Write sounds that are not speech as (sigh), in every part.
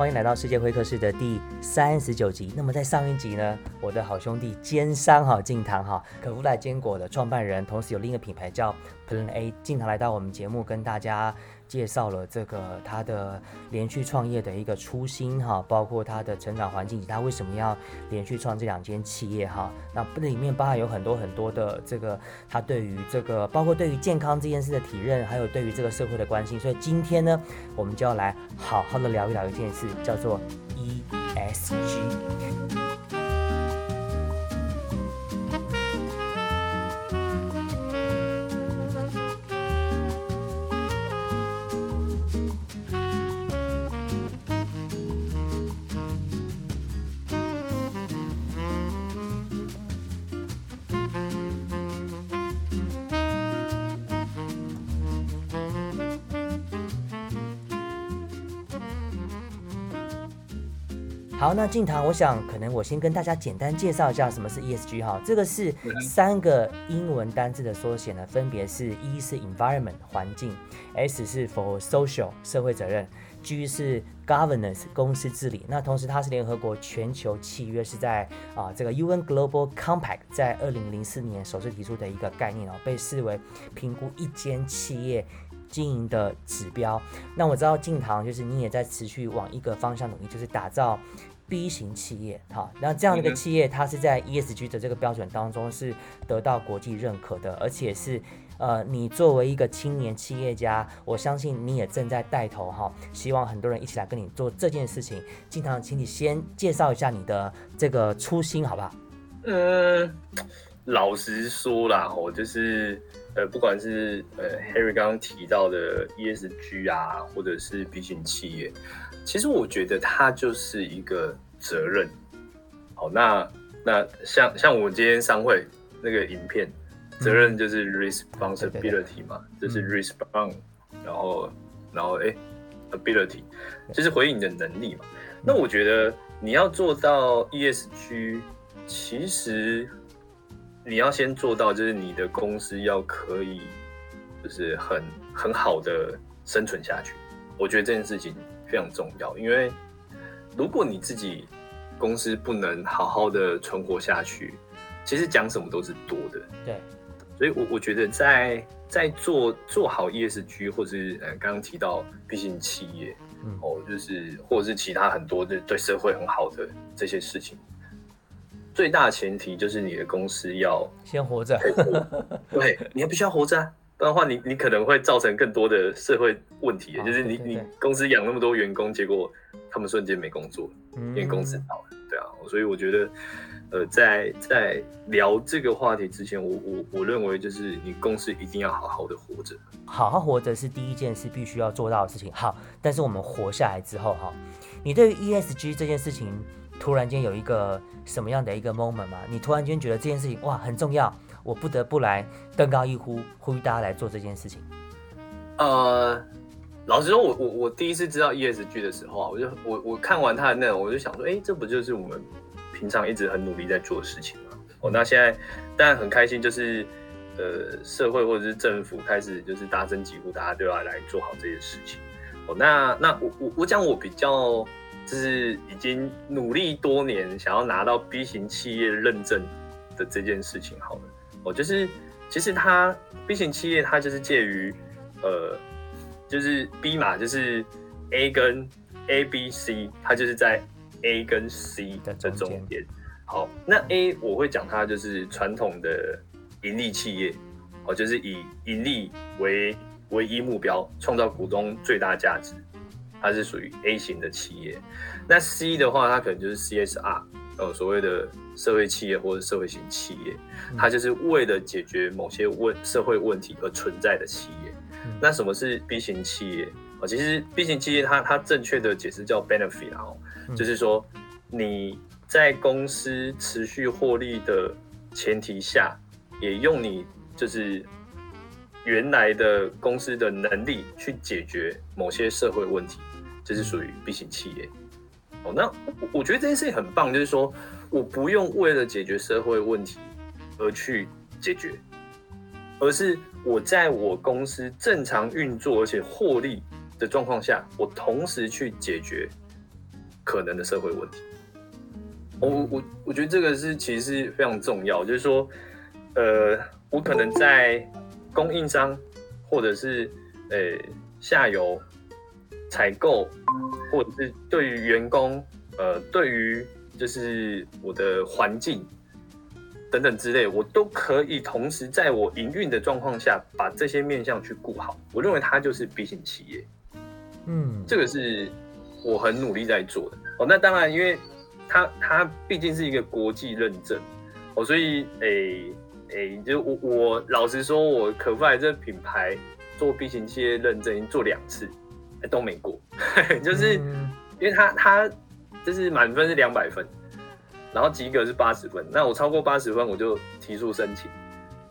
欢迎来到世界会客室的第三十九集。那么在上一集呢，我的好兄弟奸商哈静堂哈可夫莱坚果的创办人，同时有另一个品牌叫 Plan A，静堂来到我们节目跟大家。介绍了这个他的连续创业的一个初心哈，包括他的成长环境他为什么要连续创这两间企业哈。那这里面包含有很多很多的这个他对于这个包括对于健康这件事的体认，还有对于这个社会的关心。所以今天呢，我们就要来好好的聊一聊一件事，叫做 ESG。好，那静堂，我想可能我先跟大家简单介绍一下什么是 ESG 哈，这个是三个英文单字的缩写呢，分别是 E 是 environment 环境，S 是 for social 社会责任，G 是 governance 公司治理。那同时它是联合国全球契约，是在啊这个 UN Global Compact 在二零零四年首次提出的一个概念哦，被视为评估一间企业。经营的指标，那我知道静堂就是你也在持续往一个方向努力，就是打造 B 型企业，哈，那这样的一个企业，它是在 ESG 的这个标准当中是得到国际认可的，而且是呃，你作为一个青年企业家，我相信你也正在带头哈，希望很多人一起来跟你做这件事情。经常，请你先介绍一下你的这个初心，好不好？嗯，老实说啦，我就是。呃，不管是呃 Harry 刚刚提到的 ESG 啊，或者是 B 型企业，其实我觉得它就是一个责任。好，那那像像我们今天商会那个影片，责任就是 responsibility 嘛，就是 respond，然后然后哎 ability，就是回应你的能力嘛。那我觉得你要做到 ESG，其实。你要先做到，就是你的公司要可以，就是很很好的生存下去。我觉得这件事情非常重要，因为如果你自己公司不能好好的存活下去，其实讲什么都是多的。对，所以，我我觉得在在做做好 ESG，或者是呃刚刚提到毕竟企业，哦，就是或者是其他很多的对社会很好的这些事情。最大前提就是你的公司要先活着，(laughs) 对，你要必须要活着，啊不然的话，你你可能会造成更多的社会问题。就是你你公司养那么多员工，结果他们瞬间没工作，因为公司倒了，对啊。所以我觉得，呃，在在聊这个话题之前，我我我认为就是你公司一定要好好的活着，好好活着是第一件事必须要做到的事情。好，但是我们活下来之后，哈，你对于 ESG 这件事情。突然间有一个什么样的一个 moment 吗？你突然间觉得这件事情哇很重要，我不得不来登高一呼，呼吁大家来做这件事情。呃，老实说，我我我第一次知道 ESG 的时候啊，我就我我看完它的内容，我就想说，哎，这不就是我们平常一直很努力在做的事情吗？哦，那现在当然很开心，就是呃社会或者是政府开始就是大声疾呼，大家都要来做好这件事情。哦，那那我我我讲我比较。就是已经努力多年，想要拿到 B 型企业认证的这件事情，好了，哦就是其实它 B 型企业，它就是介于呃，就是 B 码，就是 A 跟 A、B、C，它就是在 A 跟 C 的中间。好，那 A 我会讲它就是传统的盈利企业，哦，就是以盈利为唯一目标，创造股东最大价值。它是属于 A 型的企业，那 C 的话，它可能就是 CSR，呃，所谓的社会企业或者社会型企业，它就是为了解决某些问社会问题而存在的企业。那什么是 B 型企业？啊，其实 B 型企业它它正确的解释叫 benefit 啊，就是说你在公司持续获利的前提下，也用你就是。原来的公司的能力去解决某些社会问题，这是属于 B 型企业。哦，那我觉得这件事情很棒，就是说我不用为了解决社会问题而去解决，而是我在我公司正常运作而且获利的状况下，我同时去解决可能的社会问题。我我我觉得这个是其实是非常重要，就是说，呃，我可能在供应商或者是呃下游采购，或者是对于员工，呃，对于就是我的环境等等之类，我都可以同时在我营运的状况下，把这些面向去顾好。我认为它就是 B 型企业，嗯，这个是我很努力在做的。哦，那当然因为。它它毕竟是一个国际认证哦，所以诶诶，就我我老实说，我可夫莱这品牌做 B 型企业认证已经做两次，都没过，(laughs) 就是因为它它就是满分是两百分，然后及格是八十分，那我超过八十分我就提出申请，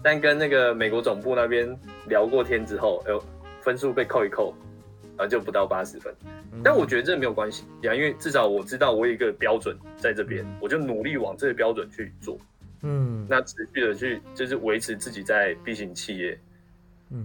但跟那个美国总部那边聊过天之后，哎呦，分数被扣一扣。啊，就不到八十分，但我觉得这没有关系呀，因为至少我知道我有一个标准在这边，我就努力往这个标准去做，嗯，那持续的去就是维持自己在 B 型企业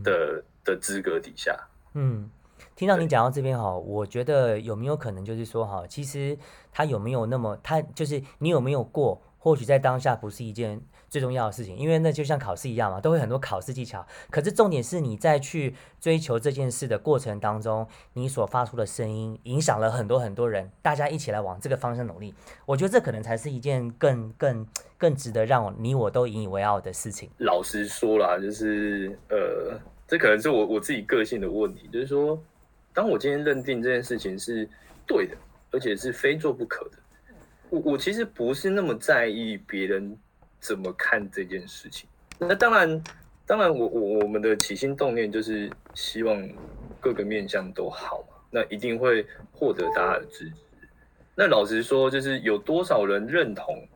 的的资格底下，嗯，听到你讲到这边哈，我觉得有没有可能就是说哈，其实他有没有那么他就是你有没有过，或许在当下不是一件。最重要的事情，因为那就像考试一样嘛，都会很多考试技巧。可是重点是你在去追求这件事的过程当中，你所发出的声音影响了很多很多人，大家一起来往这个方向努力。我觉得这可能才是一件更更更值得让你我都引以为傲的事情。老实说啦，就是呃，这可能是我我自己个性的问题，就是说，当我今天认定这件事情是对的，而且是非做不可的，我我其实不是那么在意别人。怎么看这件事情？那当然，当然，我我我们的起心动念就是希望各个面向都好嘛。那一定会获得大家的支持。那老实说，就是有多少人认同，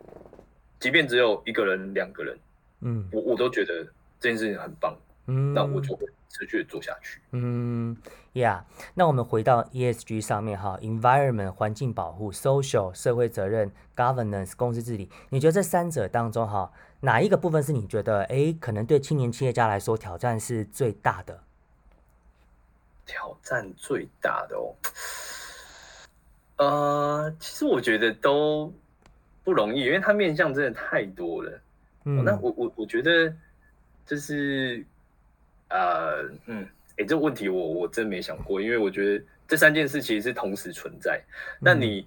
即便只有一个人、两个人，嗯，我我都觉得这件事情很棒。嗯，那我就会持续做下去。嗯，Yeah。那我们回到 ESG 上面哈，Environment 环境保护，Social 社会责任，Governance 公司治理。你觉得这三者当中哈，哪一个部分是你觉得哎，可能对青年企业家来说挑战是最大的？挑战最大的哦，呃，其实我觉得都不容易，因为它面向真的太多了。嗯，那我我我觉得就是。呃，嗯，哎，这个问题我我真没想过，因为我觉得这三件事其实是同时存在。那你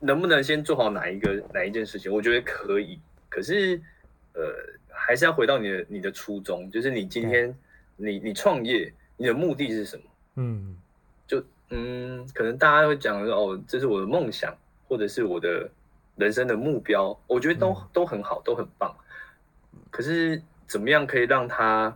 能不能先做好哪一个哪一件事情？我觉得可以，可是呃，还是要回到你的你的初衷，就是你今天你你创业，你的目的是什么？嗯，就嗯，可能大家会讲说哦，这是我的梦想，或者是我的人生的目标，我觉得都都很好，都很棒。可是怎么样可以让他？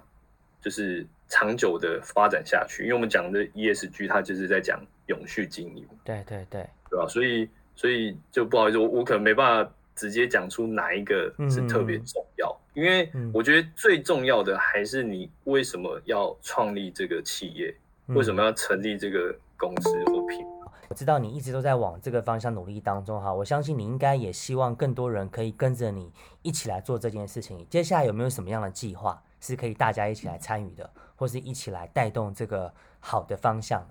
就是长久的发展下去，因为我们讲的 ESG，它就是在讲永续经营。对对对，对吧？所以所以就不好意思，我我可能没办法直接讲出哪一个是特别重要，因为我觉得最重要的还是你为什么要创立这个企业，为什么要成立这个公司或品。我知道你一直都在往这个方向努力当中哈，我相信你应该也希望更多人可以跟着你一起来做这件事情。接下来有没有什么样的计划？是可以大家一起来参与的，或是一起来带动这个好的方向。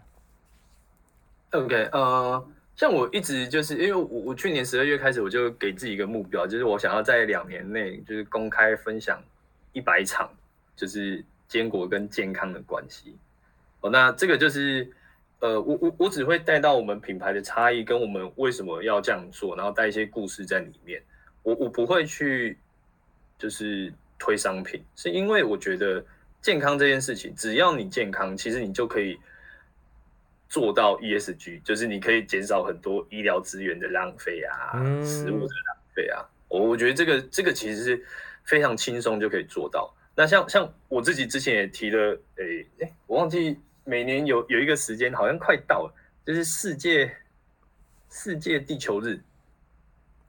OK，呃，像我一直就是因为我我去年十二月开始，我就给自己一个目标，就是我想要在两年内就是公开分享一百场，就是坚果跟健康的关系。哦，那这个就是呃，我我我只会带到我们品牌的差异，跟我们为什么要这样做，然后带一些故事在里面。我我不会去就是。推商品是因为我觉得健康这件事情，只要你健康，其实你就可以做到 ESG，就是你可以减少很多医疗资源的浪费啊，食物的浪费啊。我我觉得这个这个其实是非常轻松就可以做到。那像像我自己之前也提了，诶诶，我忘记每年有有一个时间好像快到了，就是世界世界地球日。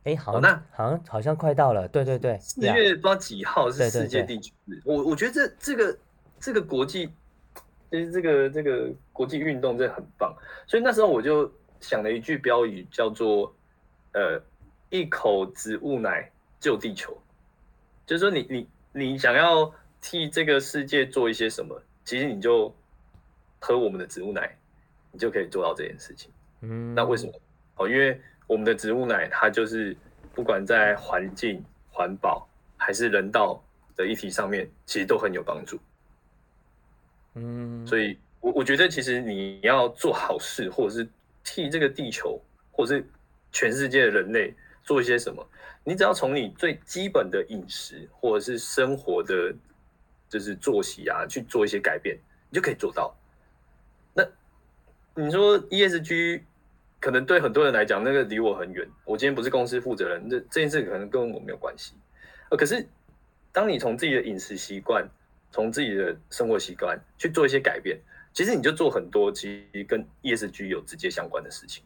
哎，好，那好像好像快到了，对对对，四月不知道几号是世界地球日。我我觉得这这个这个国际，就是这个这个国际运动真的很棒。所以那时候我就想了一句标语，叫做“呃，一口植物奶救地球”。就是说，你你你想要替这个世界做一些什么，其实你就喝我们的植物奶，你就可以做到这件事情。嗯，那为什么？哦，因为我们的植物奶，它就是不管在环境、环保还是人道的议题上面，其实都很有帮助。嗯，所以，我我觉得其实你要做好事，或者是替这个地球，或者是全世界的人类做一些什么，你只要从你最基本的饮食或者是生活的，就是作息啊，去做一些改变，你就可以做到。那你说 ESG 可能对很多人来讲，那个离我很远。我今天不是公司负责人，这这件事可能跟我没有关系。呃，可是当你从自己的饮食习惯，从自己的生活习惯去做一些改变，其实你就做很多其实跟 ESG 有直接相关的事情。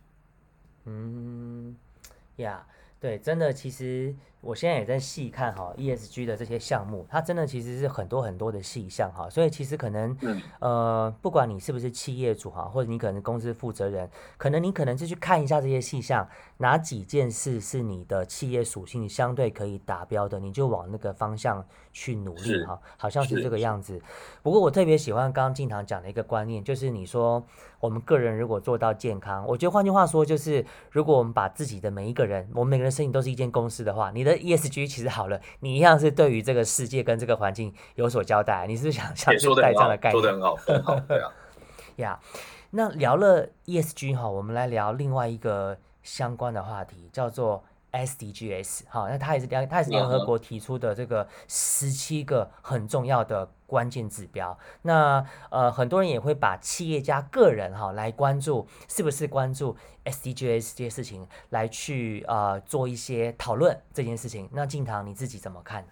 嗯，呀，对，真的，其实我现在也在细看哈 ESG 的这些项目，它真的其实是很多很多的细项哈，所以其实可能，呃，不管你是不是企业主哈，或者你可能公司负责人，可能你可能就去看一下这些细项，哪几件事是你的企业属性相对可以达标的，你就往那个方向去努力哈，好像是这个样子。不过我特别喜欢刚刚静堂讲的一个观念，就是你说。我们个人如果做到健康，我觉得换句话说就是，如果我们把自己的每一个人，我们每个人身体都是一间公司的话，你的 ESG 其实好了，你一样是对于这个世界跟这个环境有所交代。你是不是想想带这样的概念？说的很好，很好，对啊。(laughs) 呀，那聊了 ESG 哈，我们来聊另外一个相关的话题，叫做。SDGs 好，那它也是联，它也是联合国提出的这个十七个很重要的关键指标。那呃，很多人也会把企业家个人哈来关注，是不是关注 SDGs 这些事情，来去呃做一些讨论这件事情。那静堂你自己怎么看呢？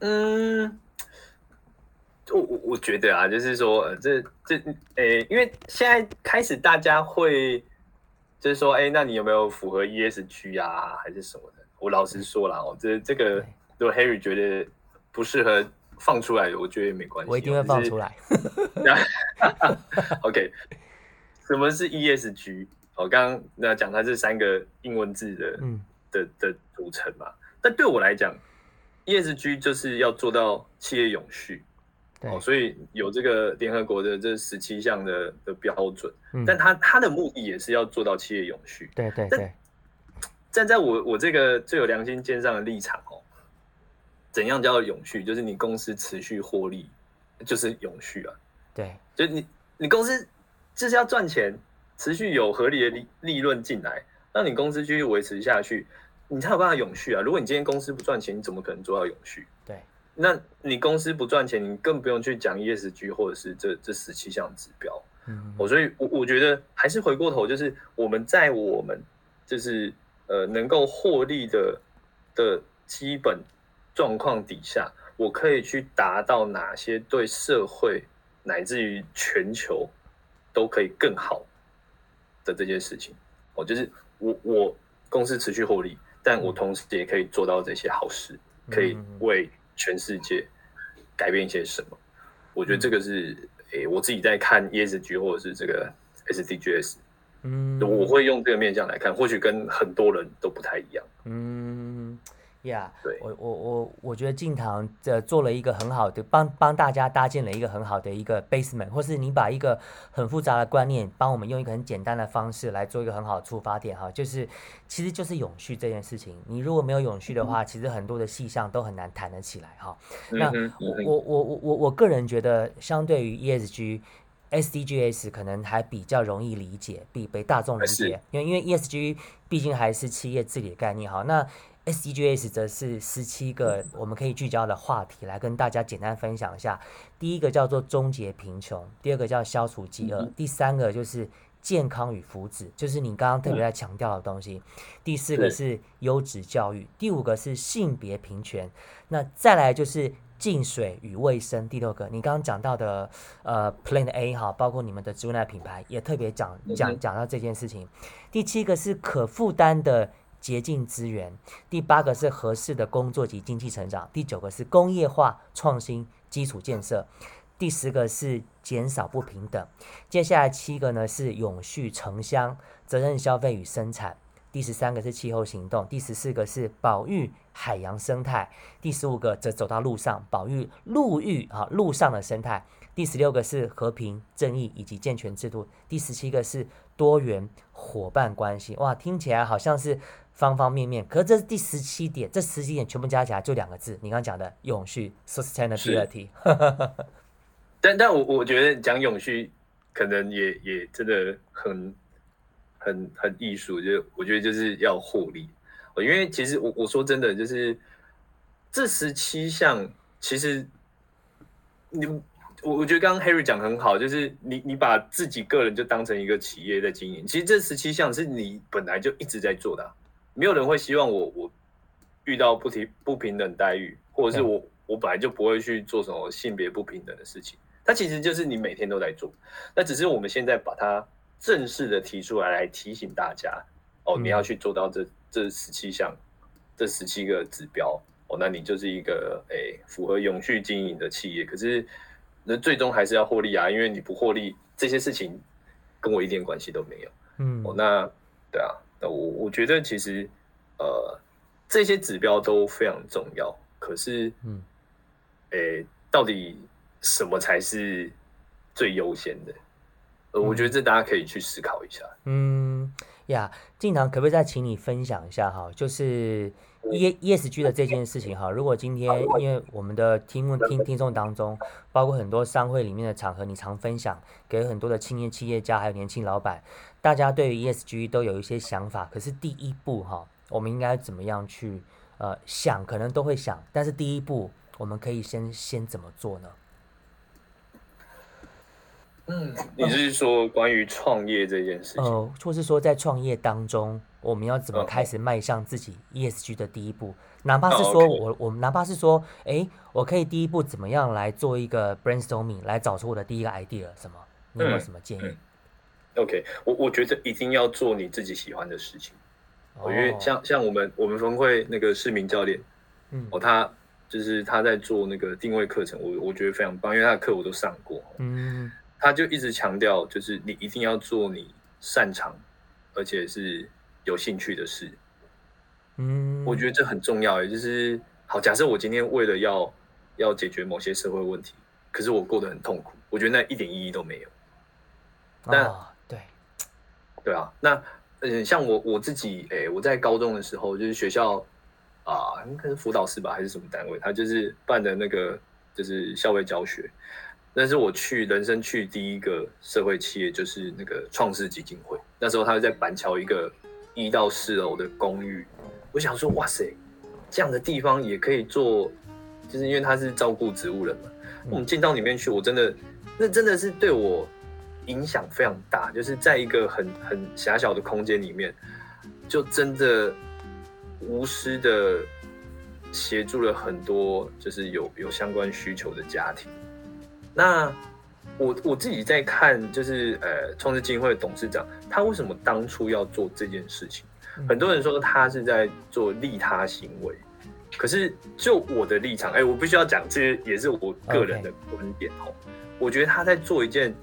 嗯，我我我觉得啊，就是说，呃，这这，诶，因为现在开始大家会。就是说，哎，那你有没有符合 ESG 啊，还是什么的？我老实说了哦，这这个如果 Harry 觉得不适合放出来，我觉得也没关系，我一定会放出来。(laughs) OK，什么是 ESG？我刚刚那讲它是三个英文字的，嗯，的的组成嘛。但对我来讲，ESG 就是要做到企业永续。哦，所以有这个联合国的这十七项的的标准，但他他的目的也是要做到企业永续。对对对。站在我我这个最有良心肩上的立场哦，怎样叫永续？就是你公司持续获利，就是永续啊。对，就你你公司就是要赚钱，持续有合理的利利润进来，让你公司继续维持下去，你才有办法永续啊。如果你今天公司不赚钱，你怎么可能做到永续？对。那你公司不赚钱，你更不用去讲 ESG 或者是这这十七项指标。嗯，我所以，我我觉得还是回过头，就是我们在我们就是呃能够获利的的基本状况底下，我可以去达到哪些对社会乃至于全球都可以更好的这件事情。哦，就是我我公司持续获利，但我同时也可以做到这些好事，可以为。全世界改变一些什么？我觉得这个是诶，我自己在看 ESG 或者是这个 SDGs，嗯，我会用这个面向来看，或许跟很多人都不太一样，嗯。呀，对。我我我我觉得静堂这做了一个很好的帮帮大家搭建了一个很好的一个 basement，或是你把一个很复杂的观念帮我们用一个很简单的方式来做一个很好的出发点哈，就是其实就是永续这件事情，你如果没有永续的话，其实很多的细项都很难谈得起来哈。那我我我我我我个人觉得，相对于 ESG、SDGs 可能还比较容易理解，比被大众理解，因为因为 ESG 毕竟还是企业治理的概念哈。那 SDGs 则是十七个我们可以聚焦的话题，来跟大家简单分享一下。第一个叫做终结贫穷，第二个叫消除饥饿，第三个就是健康与福祉，就是你刚刚特别在强调的东西。第四个是优质教育，第五个是性别平权，那再来就是净水与卫生。第六个，你刚刚讲到的呃 Plan A 哈，包括你们的植物奶品牌也特别讲讲讲到这件事情。第七个是可负担的。洁净资源，第八个是合适的工作及经济成长，第九个是工业化创新基础建设，第十个是减少不平等，接下来七个呢是永续城乡责任消费与生产，第十三个是气候行动，第十四个是保育海洋生态，第十五个则走到路上保育陆域啊路上的生态，第十六个是和平、正义以及健全制度，第十七个是多元伙伴关系。哇，听起来好像是方方面面，可是这是第十七点，这十七点全部加起来就两个字，你刚刚讲的永续 （sustainability）。(laughs) 但但我我觉得讲永续可能也也真的很很很艺术，就我觉得就是要获利。因为其实我我说真的，就是这十七项，其实你我我觉得刚刚 Harry 讲很好，就是你你把自己个人就当成一个企业在经营，其实这十七项是你本来就一直在做的，没有人会希望我我遇到不平不平等待遇，或者是我我本来就不会去做什么性别不平等的事情，它其实就是你每天都在做，那只是我们现在把它正式的提出来来提醒大家，哦，你要去做到这。这十七项，这十七个指标哦，那你就是一个诶符合永续经营的企业。可是，那最终还是要获利啊，因为你不获利，这些事情跟我一点关系都没有。嗯，哦，那对啊，那我我觉得其实呃这些指标都非常重要。可是，嗯，诶，到底什么才是最优先的？呃，我觉得这大家可以去思考一下。嗯。呀，静堂可不可以再请你分享一下哈？就是 E E S G 的这件事情哈。如果今天因为我们的听听听众当中，包括很多商会里面的场合，你常分享给很多的青年企业家还有年轻老板，大家对于 E S G 都有一些想法。可是第一步哈，我们应该怎么样去呃想？可能都会想，但是第一步我们可以先先怎么做呢？嗯，你是说关于创业这件事情？呃，或是说在创业当中，我们要怎么开始迈向自己 ESG 的第一步？哪怕是说我，我们哪怕是说，哎，我可以第一步怎么样来做一个 brainstorming，来找出我的第一个 idea 什么？你有没有什么建议？OK，我我觉得一定要做你自己喜欢的事情。哦，因为像像我们我们峰会那个市民教练，嗯，哦，他就是他在做那个定位课程，我我觉得非常棒，因为他的课我都上过，嗯。他就一直强调，就是你一定要做你擅长，而且是有兴趣的事。嗯，我觉得这很重要。也就是好，假设我今天为了要要解决某些社会问题，可是我过得很痛苦，我觉得那一点意义都没有。那对，对啊，那嗯，像我我自己，哎，我在高中的时候，就是学校啊，应该是辅导室吧，还是什么单位，他就是办的那个就是校外教学。但是我去人生去第一个社会企业，就是那个创世基金会。那时候他在板桥一个一到四楼的公寓。我想说，哇塞，这样的地方也可以做，就是因为他是照顾植物人嘛。我们进到里面去，我真的，那真的是对我影响非常大。就是在一个很很狭小的空间里面，就真的无私的协助了很多，就是有有相关需求的家庭。那我我自己在看，就是呃，创世基金会的董事长，他为什么当初要做这件事情？很多人说他是在做利他行为，可是就我的立场，哎，我必须要讲，这也是我个人的观点哦。我觉得他在做一件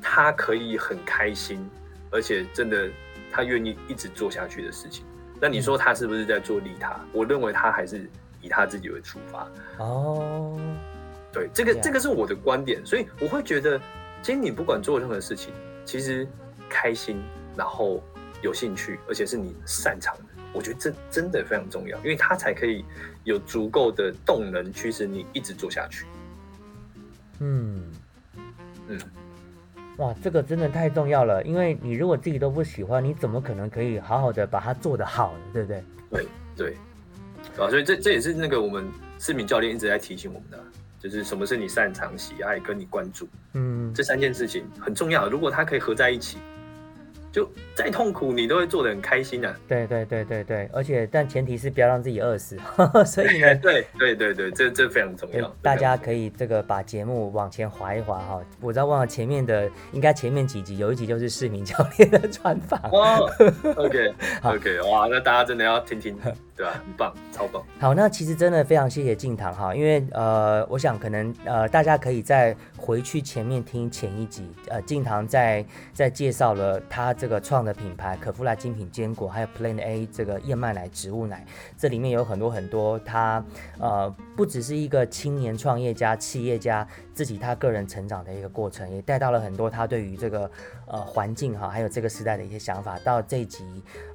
他可以很开心，而且真的他愿意一直做下去的事情。那你说他是不是在做利他？我认为他还是以他自己为出发哦。对，这个这个是我的观点，所以我会觉得，其实你不管做任何事情，其实开心，然后有兴趣，而且是你擅长的，我觉得这真的非常重要，因为它才可以有足够的动能驱使你一直做下去。嗯嗯，哇，这个真的太重要了，因为你如果自己都不喜欢，你怎么可能可以好好的把它做得好，对不对？对对，啊，所以这这也是那个我们市民教练一直在提醒我们的。就是什么是你擅长、喜爱跟你关注，嗯，这三件事情很重要。如果它可以合在一起，就再痛苦你都会做的很开心的。对对对对对，而且但前提是不要让自己饿死。(laughs) 所以呢，对对对对，这这非常重要。大家可以这个把节目往前滑一滑哈。我知道忘了前面的，应该前面几集有一集就是市民教练的专访。(laughs) OK (laughs) OK，哇，那大家真的要听听。对吧？很棒，超棒。好，那其实真的非常谢谢静堂哈，因为呃，我想可能呃，大家可以再回去前面听前一集，呃，静堂在在介绍了他这个创的品牌可夫莱精品坚果，还有 Plan A 这个燕麦奶植物奶，这里面有很多很多他呃，不只是一个青年创业家、企业家自己他个人成长的一个过程，也带到了很多他对于这个呃环境哈，还有这个时代的一些想法。到这一集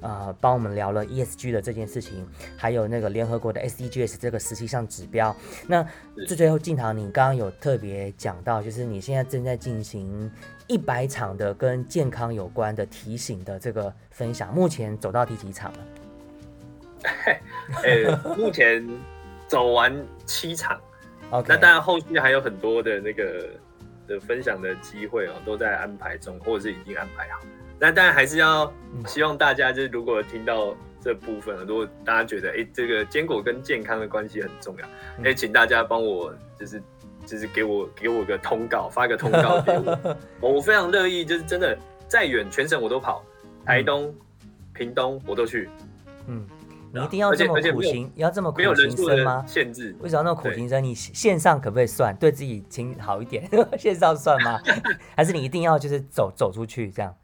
呃，帮我们聊了 ESG 的这件事情。还有那个联合国的 SDGs 这个十七项指标。那最最后，静堂，你刚刚有特别讲到，就是你现在正在进行一百场的跟健康有关的提醒的这个分享，目前走到第几场了？(laughs) 呃，目前走完七场。OK，那当然后续还有很多的那个的分享的机会哦，都在安排中，或者是已经安排好。那当然还是要希望大家，就是如果听到。这部分，如果大家觉得哎，这个坚果跟健康的关系很重要，哎，请大家帮我，就是就是给我给我个通告，发个通告给我，(laughs) 我非常乐意，就是真的再远全省我都跑，台东、屏东我都去。嗯，你一定要这么苦行，要这么苦行僧吗？限制？为什么那么苦行僧？你线上可不可以算？对自己请好一点，(laughs) 线上算吗？(laughs) 还是你一定要就是走走出去这样？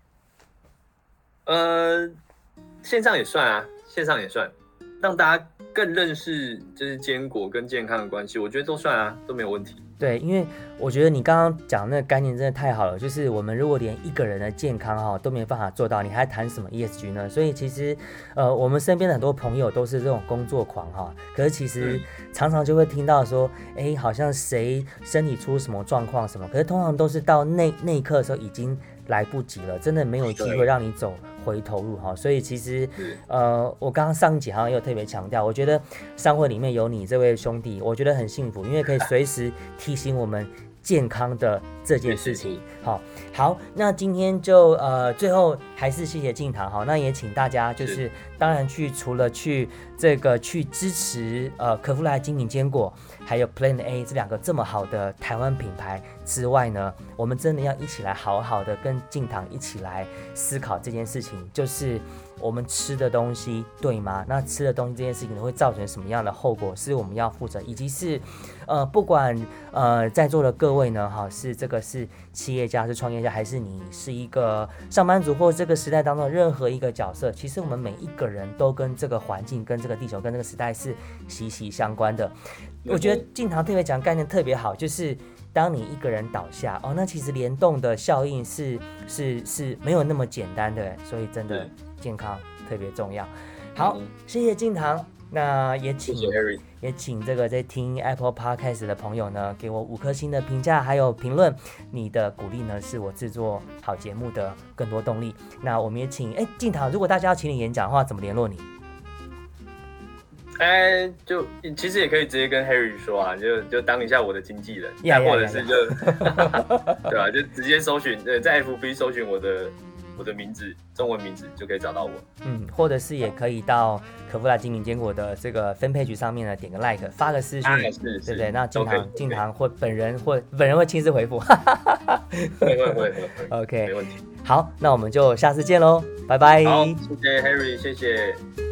呃。线上也算啊，线上也算，让大家更认识就是坚果跟健康的关系，我觉得都算啊，都没有问题。对，因为我觉得你刚刚讲那个概念真的太好了，就是我们如果连一个人的健康哈都没办法做到，你还谈什么 ESG 呢？所以其实呃，我们身边的很多朋友都是这种工作狂哈，可是其实常常就会听到说，哎，好像谁身体出什么状况什么，可是通常都是到那那一刻的时候已经来不及了，真的没有机会让你走。回头路哈，所以其实，呃，我刚刚上一集好像有特别强调，我觉得商会里面有你这位兄弟，我觉得很幸福，因为可以随时提醒我们健康的这件事情。好，好，那今天就呃，最后还是谢谢静堂哈，那也请大家就是当然去除了去这个去支持呃可夫莱精品坚果。还有 Plan A 这两个这么好的台湾品牌之外呢，我们真的要一起来好好的跟静堂一起来思考这件事情，就是我们吃的东西对吗？那吃的东西这件事情会造成什么样的后果，是我们要负责，以及是呃，不管呃在座的各位呢，哈，是这个是企业家，是创业，还是你是一个上班族，或这个时代当中任何一个角色，其实我们每一个人都跟这个环境、跟这个地球、跟这个时代是息息相关的。我觉得静堂特别讲概念特别好，就是当你一个人倒下哦，那其实联动的效应是是是没有那么简单的，所以真的健康特别重要。好，谢谢静堂，那也请也请这个在听 Apple Podcast 的朋友呢，给我五颗星的评价还有评论，你的鼓励呢是我制作好节目的更多动力。那我们也请哎静堂，如果大家要请你演讲的话，怎么联络你？哎，就其实也可以直接跟 Harry 说啊，就就当一下我的经纪人，或者是就 (laughs) 对吧？就直接搜寻，呃，在 FB 搜寻我的我的名字，中文名字就可以找到我。嗯，或者是也可以到可夫拉精品坚果的这个分配局上面呢，点个 like，发个私信，对不对？那经常经常或本人或本人会亲自回复。会会会会。OK，没问题。好，那我们就下次见喽，拜拜。好，谢谢 Harry，谢谢。